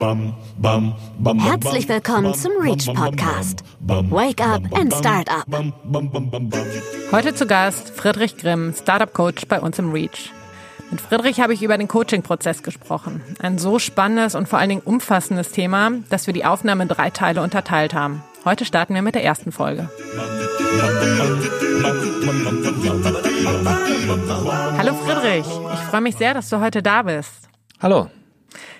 Herzlich willkommen zum Reach Podcast. Wake up and start up. Heute zu Gast Friedrich Grimm, Startup Coach bei uns im Reach. Mit Friedrich habe ich über den Coaching-Prozess gesprochen. Ein so spannendes und vor allen Dingen umfassendes Thema, dass wir die Aufnahme in drei Teile unterteilt haben. Heute starten wir mit der ersten Folge. Hallo Friedrich, ich freue mich sehr, dass du heute da bist. Hallo.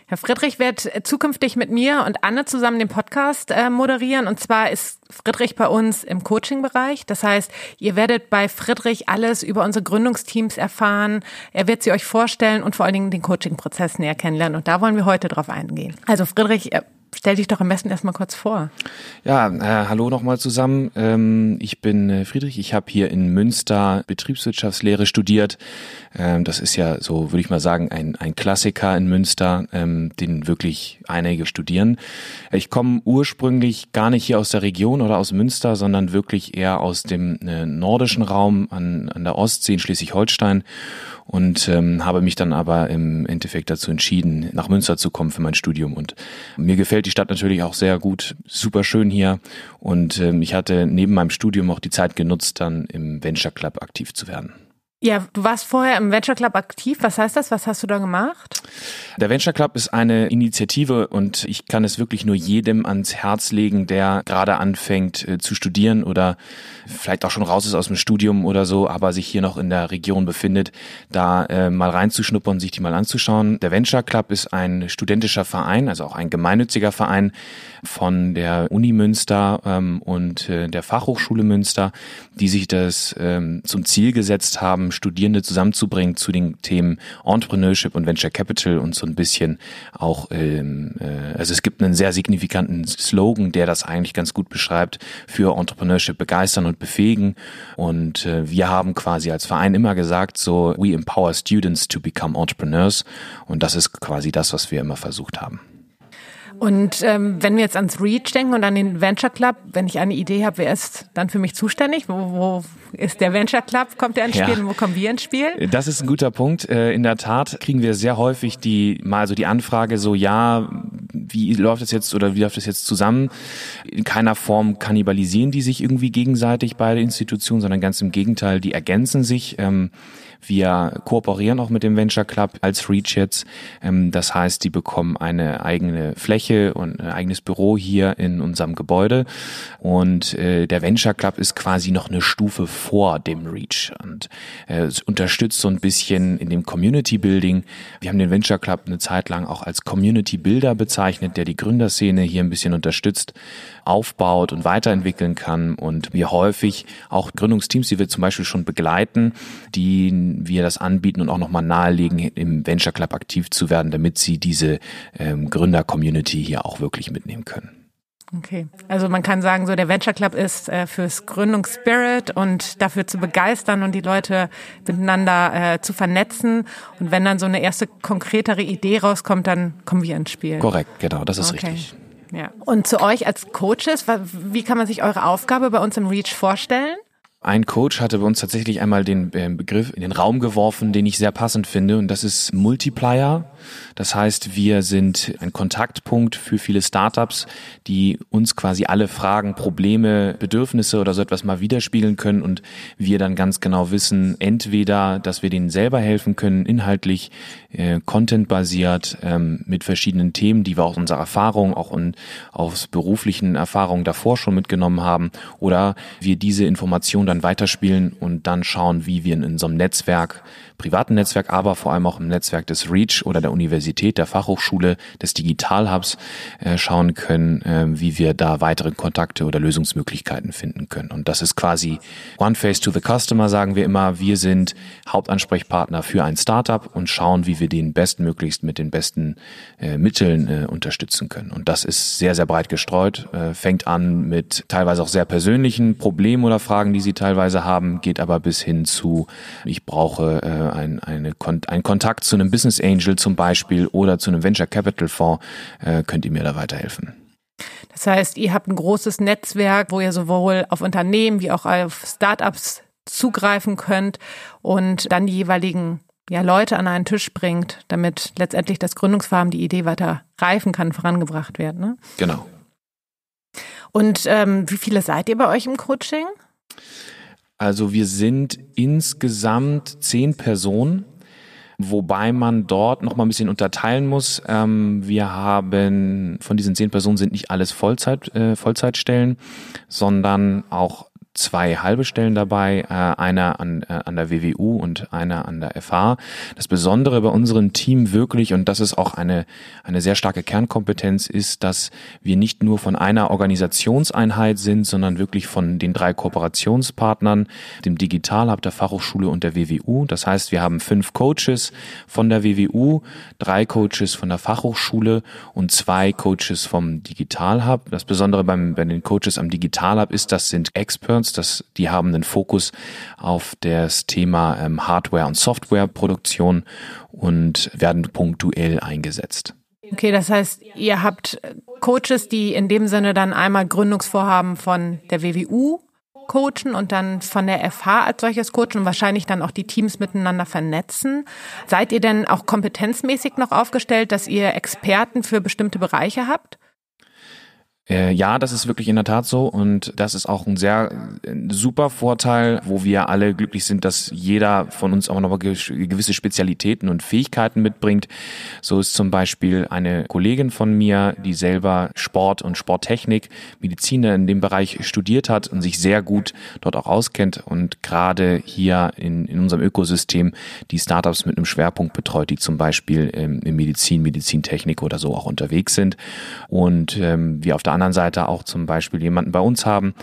Herr Friedrich wird zukünftig mit mir und Anne zusammen den Podcast äh, moderieren. Und zwar ist Friedrich bei uns im Coaching-Bereich. Das heißt, ihr werdet bei Friedrich alles über unsere Gründungsteams erfahren. Er wird sie euch vorstellen und vor allen Dingen den Coaching-Prozess näher kennenlernen. Und da wollen wir heute drauf eingehen. Also Friedrich, äh, Stell dich doch am besten erstmal kurz vor. Ja, äh, hallo nochmal zusammen. Ähm, ich bin äh, Friedrich. Ich habe hier in Münster Betriebswirtschaftslehre studiert. Ähm, das ist ja so, würde ich mal sagen, ein, ein Klassiker in Münster, ähm, den wirklich einige studieren. Ich komme ursprünglich gar nicht hier aus der Region oder aus Münster, sondern wirklich eher aus dem äh, nordischen Raum an, an der Ostsee in Schleswig-Holstein und ähm, habe mich dann aber im Endeffekt dazu entschieden, nach Münster zu kommen für mein Studium. Und mir gefällt die Stadt natürlich auch sehr gut, super schön hier. Und ähm, ich hatte neben meinem Studium auch die Zeit genutzt, dann im Venture Club aktiv zu werden. Ja, du warst vorher im Venture Club aktiv. Was heißt das? Was hast du da gemacht? Der Venture Club ist eine Initiative und ich kann es wirklich nur jedem ans Herz legen, der gerade anfängt äh, zu studieren oder vielleicht auch schon raus ist aus dem Studium oder so, aber sich hier noch in der Region befindet, da äh, mal reinzuschnuppern, sich die mal anzuschauen. Der Venture Club ist ein studentischer Verein, also auch ein gemeinnütziger Verein von der Uni Münster ähm, und äh, der Fachhochschule Münster, die sich das ähm, zum Ziel gesetzt haben, Studierende zusammenzubringen zu den Themen Entrepreneurship und Venture Capital und so ein bisschen auch, ähm, äh, also es gibt einen sehr signifikanten Slogan, der das eigentlich ganz gut beschreibt, für Entrepreneurship begeistern und befähigen. Und äh, wir haben quasi als Verein immer gesagt, so, we empower students to become entrepreneurs. Und das ist quasi das, was wir immer versucht haben. Und ähm, wenn wir jetzt ans Reach denken und an den Venture Club, wenn ich eine Idee habe, wer ist dann für mich zuständig? Wo, wo ist der Venture Club? Kommt der ins Spiel ja. und wo kommen wir ins Spiel? Das ist ein guter Punkt. Äh, in der Tat kriegen wir sehr häufig die mal so die Anfrage so, ja, wie läuft das jetzt oder wie läuft das jetzt zusammen? In keiner Form kannibalisieren die sich irgendwie gegenseitig beide Institutionen, sondern ganz im Gegenteil, die ergänzen sich. Ähm, wir kooperieren auch mit dem Venture Club als Reach jetzt. Ähm, das heißt, die bekommen eine eigene Fläche und ein eigenes Büro hier in unserem Gebäude. Und äh, der Venture Club ist quasi noch eine Stufe vor dem Reach und äh, unterstützt so ein bisschen in dem Community Building. Wir haben den Venture Club eine Zeit lang auch als Community Builder bezeichnet, der die Gründerszene hier ein bisschen unterstützt, aufbaut und weiterentwickeln kann. Und wir häufig auch Gründungsteams, die wir zum Beispiel schon begleiten, die wir das anbieten und auch nochmal nahelegen, im Venture Club aktiv zu werden, damit sie diese ähm, Gründer-Community hier auch wirklich mitnehmen können. Okay, also man kann sagen, so der Venture Club ist äh, fürs Gründungsspirit und dafür zu begeistern und die Leute miteinander äh, zu vernetzen. Und wenn dann so eine erste konkretere Idee rauskommt, dann kommen wir ins Spiel. Korrekt, genau, das ist okay. richtig. Ja. Und zu euch als Coaches, wie kann man sich eure Aufgabe bei uns im Reach vorstellen? Ein Coach hatte bei uns tatsächlich einmal den äh, Begriff in den Raum geworfen, den ich sehr passend finde, und das ist Multiplier. Das heißt, wir sind ein Kontaktpunkt für viele Startups, die uns quasi alle Fragen, Probleme, Bedürfnisse oder so etwas mal widerspiegeln können und wir dann ganz genau wissen, entweder, dass wir denen selber helfen können, inhaltlich, äh, contentbasiert, ähm, mit verschiedenen Themen, die wir aus unserer Erfahrung, auch in, aus beruflichen Erfahrungen davor schon mitgenommen haben, oder wir diese Information dann weiterspielen und dann schauen, wie wir in, einem Netzwerk privaten Netzwerk, aber vor allem auch im Netzwerk des REACH oder der Universität, der Fachhochschule, des Digital Hubs äh, schauen können, äh, wie wir da weitere Kontakte oder Lösungsmöglichkeiten finden können. Und das ist quasi One Face to the Customer, sagen wir immer. Wir sind Hauptansprechpartner für ein Startup und schauen, wie wir den bestmöglichst mit den besten äh, Mitteln äh, unterstützen können. Und das ist sehr, sehr breit gestreut, äh, fängt an mit teilweise auch sehr persönlichen Problemen oder Fragen, die sie teilweise haben, geht aber bis hin zu, ich brauche äh, ein, eine, ein Kontakt zu einem Business Angel zum Beispiel oder zu einem Venture Capital Fonds, äh, könnt ihr mir da weiterhelfen. Das heißt, ihr habt ein großes Netzwerk, wo ihr sowohl auf Unternehmen wie auch auf Startups zugreifen könnt und dann die jeweiligen ja, Leute an einen Tisch bringt, damit letztendlich das Gründungsfarm, die Idee weiter reifen kann, vorangebracht wird. Ne? Genau. Und ähm, wie viele seid ihr bei euch im Coaching? Also wir sind insgesamt zehn Personen, wobei man dort noch mal ein bisschen unterteilen muss. Ähm, wir haben von diesen zehn Personen sind nicht alles Vollzeit, äh, Vollzeitstellen, sondern auch zwei halbe Stellen dabei, äh, einer an, äh, an der WWU und einer an der FH. Das Besondere bei unserem Team wirklich, und das ist auch eine, eine sehr starke Kernkompetenz, ist, dass wir nicht nur von einer Organisationseinheit sind, sondern wirklich von den drei Kooperationspartnern, dem Digital Hub der Fachhochschule und der WWU. Das heißt, wir haben fünf Coaches von der WWU, drei Coaches von der Fachhochschule und zwei Coaches vom Digital Hub. Das Besondere beim, bei den Coaches am Digital Hub ist, das sind Experts, Records. Das, die haben einen Fokus auf das Thema ähm, Hardware- und Softwareproduktion und werden punktuell eingesetzt. Okay, das heißt, ihr habt Coaches, die in dem Sinne dann einmal Gründungsvorhaben von der WWU coachen und dann von der FH als solches coachen und wahrscheinlich dann auch die Teams miteinander vernetzen. Seid ihr denn auch kompetenzmäßig noch aufgestellt, dass ihr Experten für bestimmte Bereiche habt? Äh, ja, das ist wirklich in der Tat so und das ist auch ein sehr ein super Vorteil, wo wir alle glücklich sind, dass jeder von uns auch noch gewisse Spezialitäten und Fähigkeiten mitbringt. So ist zum Beispiel eine Kollegin von mir, die selber Sport und Sporttechnik, Mediziner in dem Bereich studiert hat und sich sehr gut dort auch auskennt und gerade hier in, in unserem Ökosystem die Startups mit einem Schwerpunkt betreut, die zum Beispiel ähm, in Medizin, Medizintechnik oder so auch unterwegs sind und ähm, wir auf der anderen Seite auch zum Beispiel jemanden bei uns haben,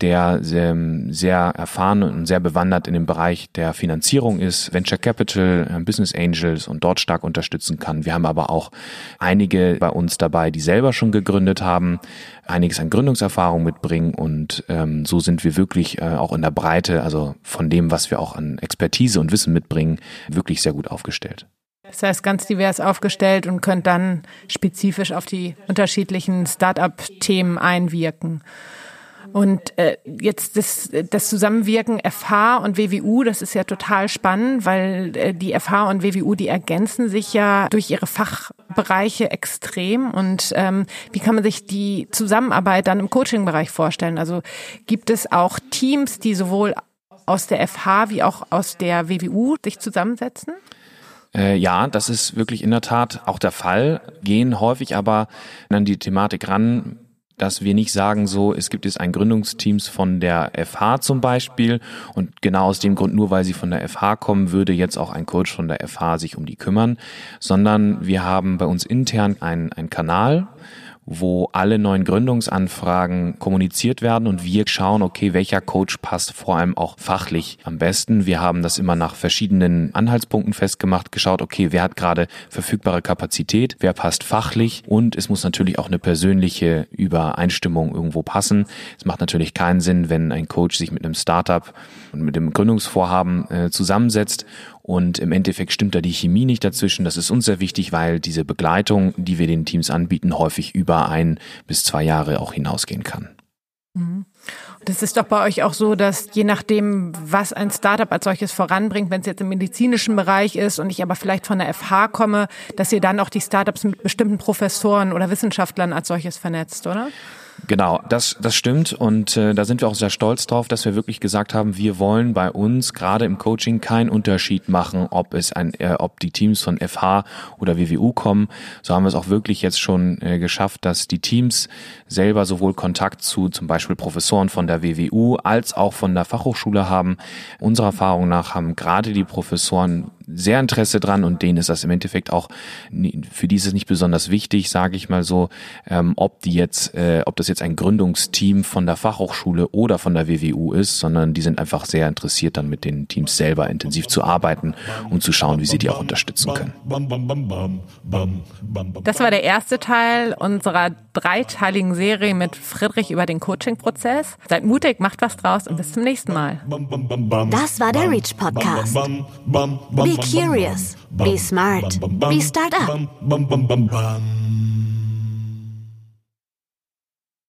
der sehr, sehr erfahren und sehr bewandert in dem Bereich der Finanzierung ist, Venture Capital, äh, Business Angels und dort stark unterstützen kann. Wir haben aber auch einige bei uns dabei, die selber schon gegründet haben, einiges an Gründungserfahrung mitbringen und ähm, so sind wir wirklich äh, auch in der Breite, also von dem, was wir auch an Expertise und Wissen mitbringen, wirklich sehr gut aufgestellt. Das heißt, ganz divers aufgestellt und könnt dann spezifisch auf die unterschiedlichen Start-up-Themen einwirken. Und äh, jetzt das, das Zusammenwirken FH und WWU, das ist ja total spannend, weil äh, die FH und WWU, die ergänzen sich ja durch ihre Fachbereiche extrem. Und ähm, wie kann man sich die Zusammenarbeit dann im Coaching-Bereich vorstellen? Also gibt es auch Teams, die sowohl aus der FH wie auch aus der WWU sich zusammensetzen? Äh, ja, das ist wirklich in der Tat auch der Fall, gehen häufig aber an die Thematik ran, dass wir nicht sagen so, es gibt jetzt ein Gründungsteams von der FH zum Beispiel. Und genau aus dem Grund, nur weil sie von der FH kommen, würde jetzt auch ein Coach von der FH sich um die kümmern, sondern wir haben bei uns intern einen, Kanal, wo alle neuen Gründungsanfragen kommuniziert werden und wir schauen, okay, welcher Coach passt vor allem auch fachlich am besten. Wir haben das immer nach verschiedenen Anhaltspunkten festgemacht, geschaut, okay, wer hat gerade verfügbare Kapazität, wer passt fachlich und es muss natürlich auch eine persönliche Übereinstimmung irgendwo passen. Es macht natürlich keinen Sinn, wenn ein Coach sich mit einem Startup und mit dem Gründungsvorhaben äh, zusammensetzt und im Endeffekt stimmt da die Chemie nicht dazwischen. Das ist uns sehr wichtig, weil diese Begleitung, die wir den Teams anbieten, häufig über ein bis zwei Jahre auch hinausgehen kann. Mhm. Das ist doch bei euch auch so, dass je nachdem, was ein Startup als solches voranbringt, wenn es jetzt im medizinischen Bereich ist und ich aber vielleicht von der FH komme, dass ihr dann auch die Startups mit bestimmten Professoren oder Wissenschaftlern als solches vernetzt, oder? Genau, das, das stimmt und äh, da sind wir auch sehr stolz drauf, dass wir wirklich gesagt haben, wir wollen bei uns gerade im Coaching keinen Unterschied machen, ob es ein, äh, ob die Teams von FH oder WWU kommen. So haben wir es auch wirklich jetzt schon äh, geschafft, dass die Teams selber sowohl Kontakt zu zum Beispiel Professoren von der WWU als auch von der Fachhochschule haben. Unserer Erfahrung nach haben gerade die Professoren sehr Interesse dran und denen ist das im Endeffekt auch, für die ist es nicht besonders wichtig, sage ich mal so, ähm, ob die jetzt, äh, ob das jetzt ein Gründungsteam von der Fachhochschule oder von der WWU ist, sondern die sind einfach sehr interessiert, dann mit den Teams selber intensiv zu arbeiten und zu schauen, wie sie die auch unterstützen können. Das war der erste Teil unserer dreiteiligen Serie mit Friedrich über den Coaching-Prozess. Seid mutig, macht was draus und bis zum nächsten Mal. Das war der Reach Podcast. Be curious, be smart, be startup.